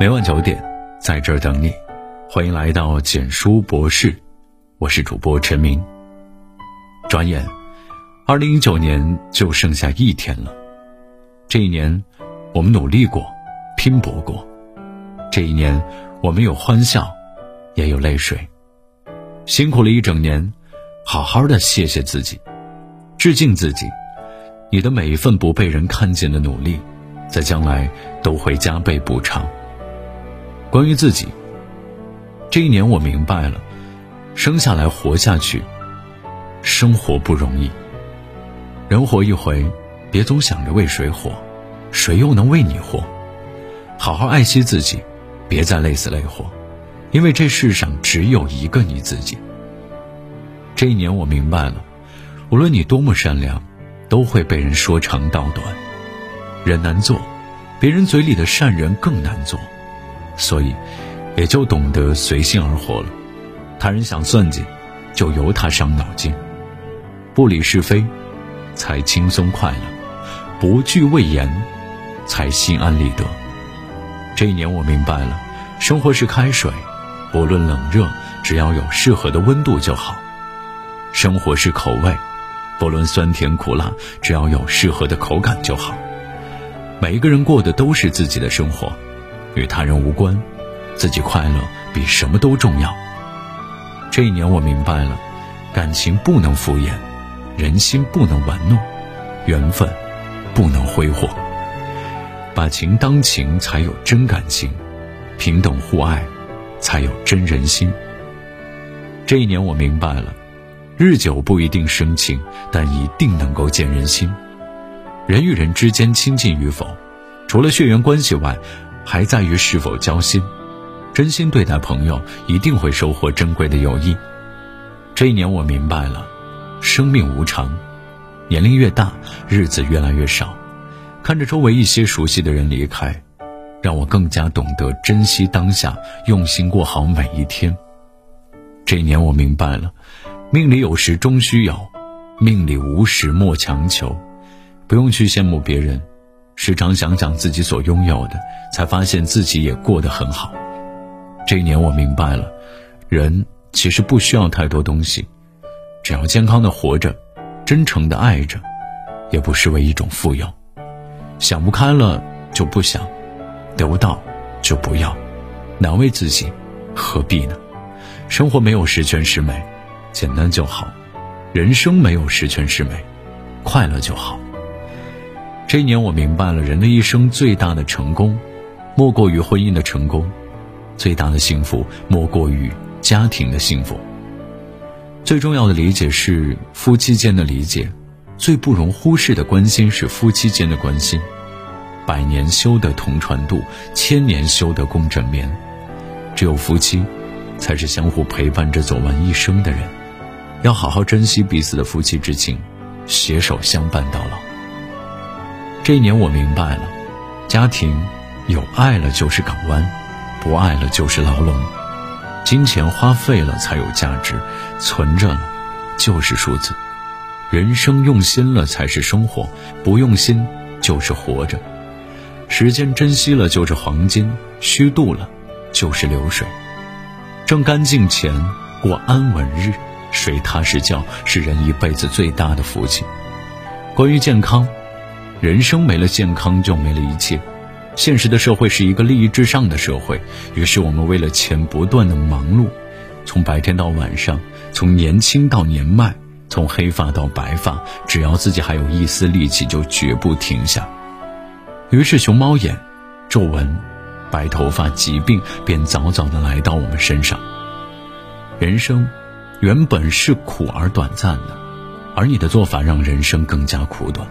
每晚九点，在这儿等你。欢迎来到简书博士，我是主播陈明。转眼，二零一九年就剩下一天了。这一年，我们努力过，拼搏过。这一年，我们有欢笑，也有泪水。辛苦了一整年，好好的谢谢自己，致敬自己。你的每一份不被人看见的努力，在将来都会加倍补偿。关于自己，这一年我明白了，生下来活下去，生活不容易。人活一回，别总想着为谁活，谁又能为你活？好好爱惜自己，别再累死累活，因为这世上只有一个你自己。这一年我明白了，无论你多么善良，都会被人说长道短。人难做，别人嘴里的善人更难做。所以，也就懂得随心而活了。他人想算计，就由他伤脑筋。不理是非，才轻松快乐；不惧畏严，才心安理得。这一年我明白了，生活是开水，不论冷热，只要有适合的温度就好；生活是口味，不论酸甜苦辣，只要有适合的口感就好。每一个人过的都是自己的生活。与他人无关，自己快乐比什么都重要。这一年我明白了，感情不能敷衍，人心不能玩弄，缘分不能挥霍。把情当情，才有真感情；平等互爱，才有真人心。这一年我明白了，日久不一定生情，但一定能够见人心。人与人之间亲近与否，除了血缘关系外，还在于是否交心，真心对待朋友，一定会收获珍贵的友谊。这一年我明白了，生命无常，年龄越大，日子越来越少。看着周围一些熟悉的人离开，让我更加懂得珍惜当下，用心过好每一天。这一年我明白了，命里有时终须有，命里无时莫强求，不用去羡慕别人。时常想想自己所拥有的，才发现自己也过得很好。这一年我明白了，人其实不需要太多东西，只要健康的活着，真诚的爱着，也不失为一种富有。想不开了就不想，得不到就不要，难为自己，何必呢？生活没有十全十美，简单就好；人生没有十全十美，快乐就好。这一年，我明白了，人的一生最大的成功，莫过于婚姻的成功；最大的幸福，莫过于家庭的幸福。最重要的理解是夫妻间的理解，最不容忽视的关心是夫妻间的关心。百年修得同船渡，千年修得共枕眠。只有夫妻，才是相互陪伴着走完一生的人。要好好珍惜彼此的夫妻之情，携手相伴到老。这一年我明白了，家庭有爱了就是港湾，不爱了就是牢笼。金钱花费了才有价值，存着了就是数字。人生用心了才是生活，不用心就是活着。时间珍惜了就是黄金，虚度了就是流水。挣干净钱，过安稳日，睡踏实觉是人一辈子最大的福气。关于健康。人生没了健康就没了一切，现实的社会是一个利益至上的社会，于是我们为了钱不断的忙碌，从白天到晚上，从年轻到年迈，从黑发到白发，只要自己还有一丝力气，就绝不停下。于是熊猫眼、皱纹、白头发、疾病便早早的来到我们身上。人生原本是苦而短暂的，而你的做法让人生更加苦短。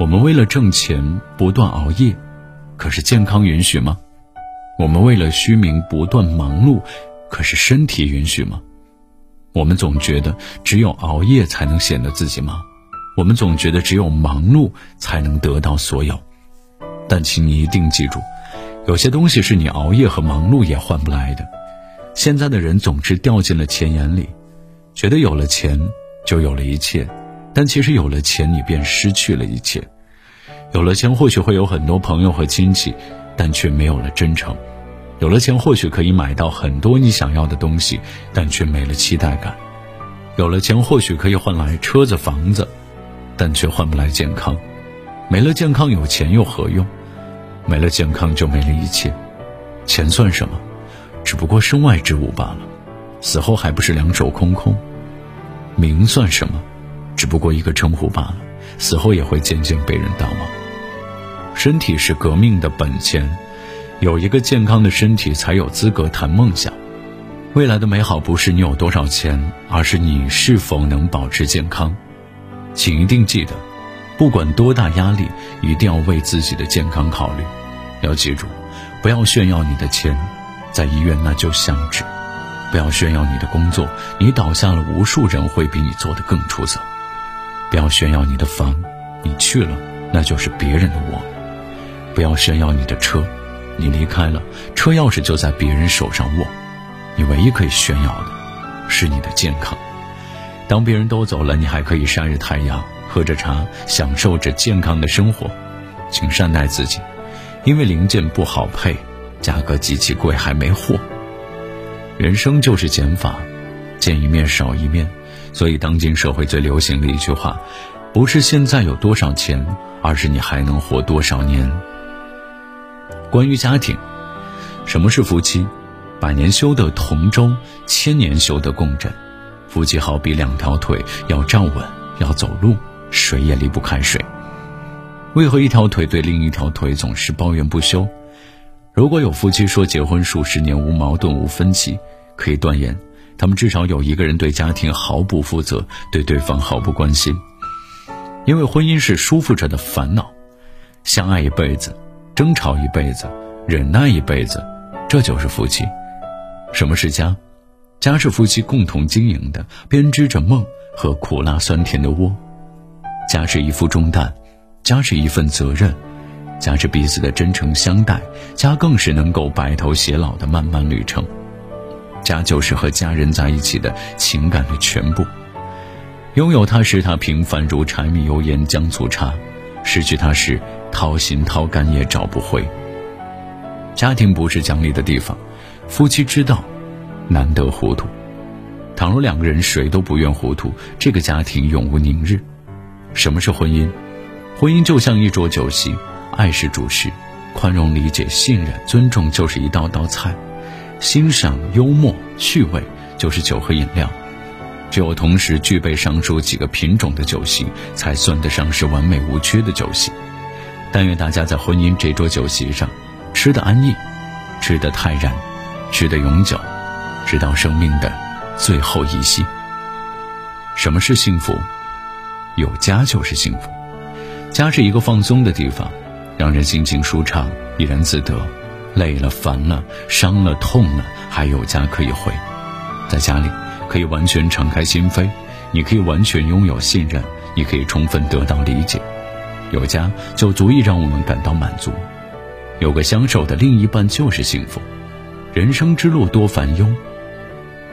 我们为了挣钱不断熬夜，可是健康允许吗？我们为了虚名不断忙碌，可是身体允许吗？我们总觉得只有熬夜才能显得自己忙，我们总觉得只有忙碌才能得到所有。但请你一定记住，有些东西是你熬夜和忙碌也换不来的。现在的人总是掉进了钱眼里，觉得有了钱就有了一切。但其实有了钱，你便失去了一切。有了钱，或许会有很多朋友和亲戚，但却没有了真诚。有了钱或许可以买到很多你想要的东西，但却没了期待感；有了钱或许可以换来车子房子，但却换不来健康。没了健康，有钱又何用？没了健康，就没了一切。钱算什么？只不过身外之物罢了。死后还不是两手空空？名算什么？只不过一个称呼罢了。死后也会渐渐被人淡忘。身体是革命的本钱，有一个健康的身体，才有资格谈梦想。未来的美好不是你有多少钱，而是你是否能保持健康。请一定记得。不管多大压力，一定要为自己的健康考虑。要记住，不要炫耀你的钱，在医院那就像纸；不要炫耀你的工作，你倒下了，无数人会比你做得更出色；不要炫耀你的房，你去了，那就是别人的窝；不要炫耀你的车，你离开了，车钥匙就在别人手上握。你唯一可以炫耀的，是你的健康。当别人都走了，你还可以晒着太阳。喝着茶，享受着健康的生活，请善待自己，因为零件不好配，价格极其贵，还没货。人生就是减法，见一面少一面。所以，当今社会最流行的一句话，不是现在有多少钱，而是你还能活多少年。关于家庭，什么是夫妻？百年修得同舟，千年修得共枕。夫妻好比两条腿，要站稳，要走路。谁也离不开谁。为何一条腿对另一条腿总是抱怨不休？如果有夫妻说结婚数十年无矛盾无分歧，可以断言，他们至少有一个人对家庭毫不负责，对对方毫不关心。因为婚姻是舒服着的烦恼，相爱一辈子，争吵一辈子，忍耐一辈子，这就是夫妻。什么是家？家是夫妻共同经营的，编织着梦和苦辣酸甜的窝。家是一副重担，家是一份责任，家是彼此的真诚相待，家更是能够白头偕老的漫漫旅程。家就是和家人在一起的情感的全部。拥有它时，它平凡如柴米油盐酱醋茶；失去它时，掏心掏肝也找不回。家庭不是讲理的地方，夫妻之道，难得糊涂。倘若两个人谁都不愿糊涂，这个家庭永无宁日。什么是婚姻？婚姻就像一桌酒席，爱是主食，宽容、理解、信任、尊重就是一道道菜，欣赏、幽默、趣味就是酒和饮料。只有同时具备上述几个品种的酒席，才算得上是完美无缺的酒席。但愿大家在婚姻这桌酒席上，吃得安逸，吃得泰然，吃得永久，直到生命的最后一息。什么是幸福？有家就是幸福，家是一个放松的地方，让人心情舒畅，怡然自得。累了、烦了、伤了、痛了，还有家可以回。在家里，可以完全敞开心扉，你可以完全拥有信任，你可以充分得到理解。有家就足以让我们感到满足。有个相守的另一半就是幸福。人生之路多烦忧。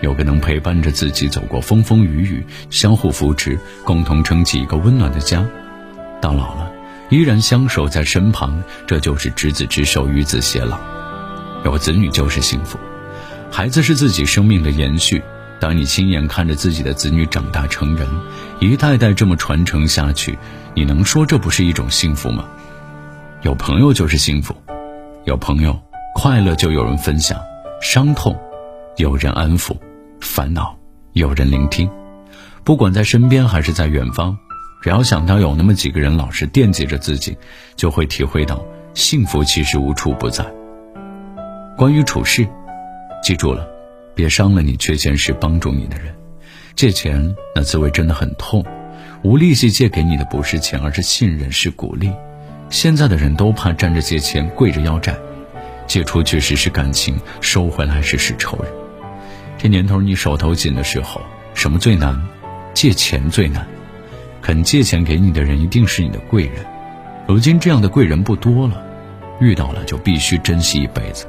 有个能陪伴着自己走过风风雨雨，相互扶持，共同撑起一个温暖的家，到老了依然相守在身旁，这就是执子之手，与子偕老。有子女就是幸福，孩子是自己生命的延续。当你亲眼看着自己的子女长大成人，一代代这么传承下去，你能说这不是一种幸福吗？有朋友就是幸福，有朋友快乐就有人分享，伤痛有人安抚。烦恼有人聆听，不管在身边还是在远方，只要想到有那么几个人老是惦记着自己，就会体会到幸福其实无处不在。关于处事，记住了，别伤了你缺钱时帮助你的人。借钱那滋味真的很痛，无利息借给你的不是钱，而是信任，是鼓励。现在的人都怕站着借钱跪着要债，借出去时是感情，收回来时是仇人。这年头，你手头紧的时候，什么最难？借钱最难。肯借钱给你的人，一定是你的贵人。如今这样的贵人不多了，遇到了就必须珍惜一辈子，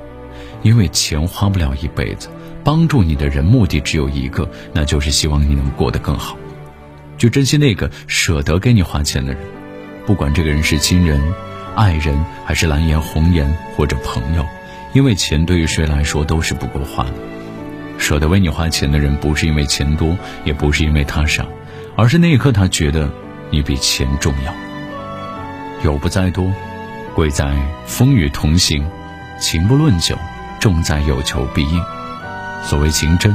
因为钱花不了一辈子。帮助你的人，目的只有一个，那就是希望你能过得更好。就珍惜那个舍得给你花钱的人，不管这个人是亲人、爱人，还是蓝颜红颜或者朋友。因为钱对于谁来说都是不够花的。舍得为你花钱的人，不是因为钱多，也不是因为他傻，而是那一刻他觉得你比钱重要。友不在多，贵在风雨同行；情不论久，重在有求必应。所谓情真，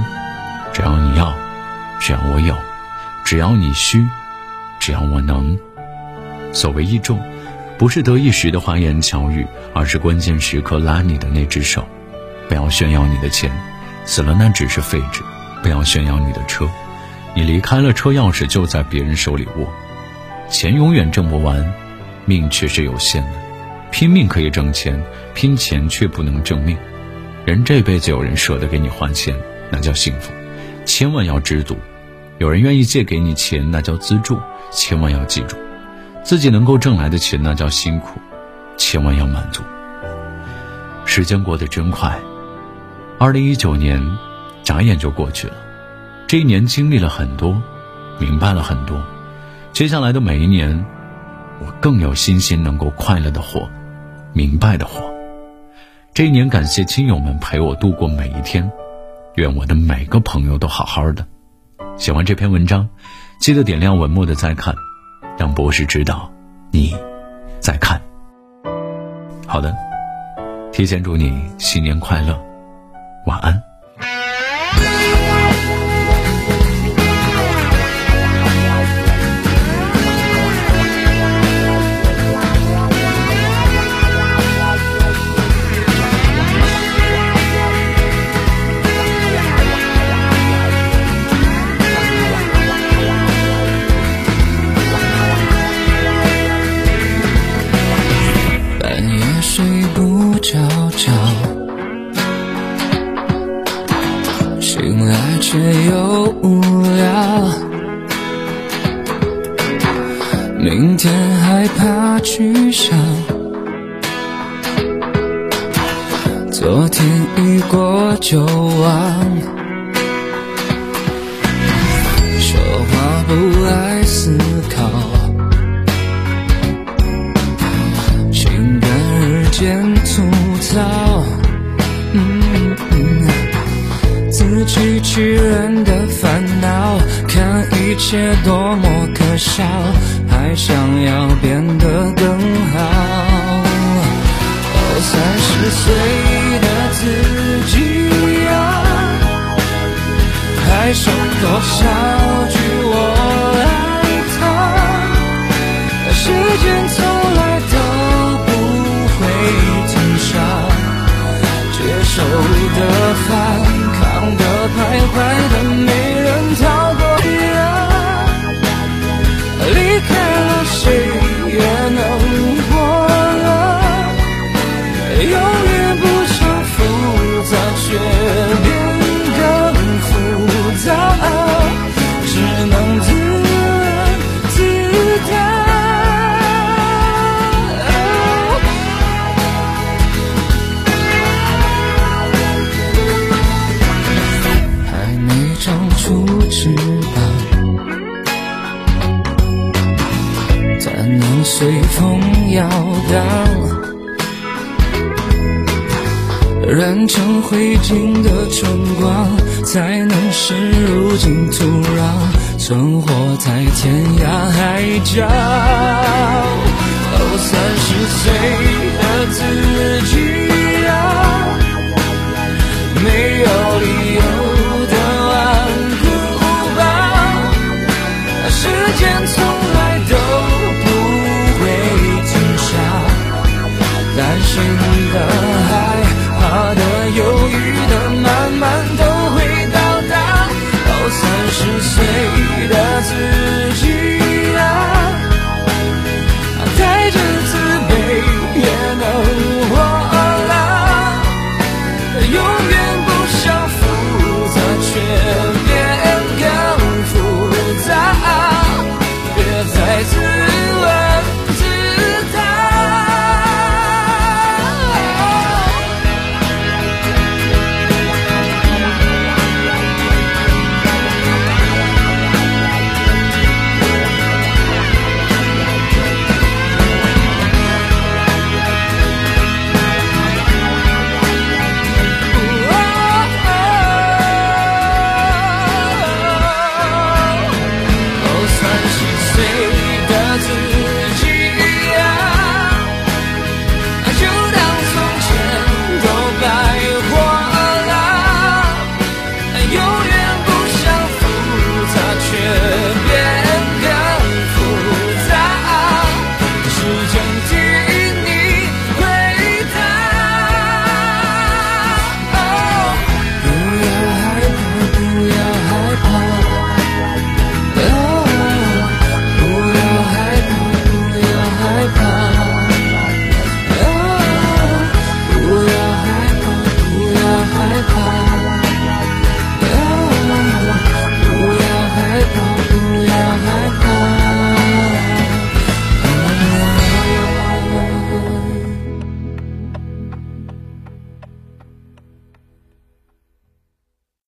只要你要，只要我有，只要你需，只要我能。所谓义重，不是得意时的花言巧语，而是关键时刻拉你的那只手。不要炫耀你的钱，死了那只是废纸；不要炫耀你的车，你离开了车钥匙就在别人手里握。钱永远挣不完，命却是有限的。拼命可以挣钱，拼钱却不能挣命。人这辈子有人舍得给你花钱，那叫幸福。千万要知足，有人愿意借给你钱，那叫资助。千万要记住，自己能够挣来的钱，那叫辛苦。千万要满足。时间过得真快，二零一九年，眨眼就过去了。这一年经历了很多，明白了很多。接下来的每一年，我更有信心能够快乐的活，明白的活。这一年，感谢亲友们陪我度过每一天，愿我的每个朋友都好好的。写完这篇文章，记得点亮文末的再看，让博士知道你在看。好的，提前祝你新年快乐，晚安。醒来却又无聊，明天害怕去想，昨天一过就忘，说话不爱机器人的烦恼，看一切多么可笑，还想要变得更好。哦，三十岁的自己啊，还剩多少句我爱他？时间从来都不会停下，接受的出翅膀，怎能随风摇荡？染成灰烬的春光，才能是如今土壤，存活在天涯海角。哦，三十岁的自己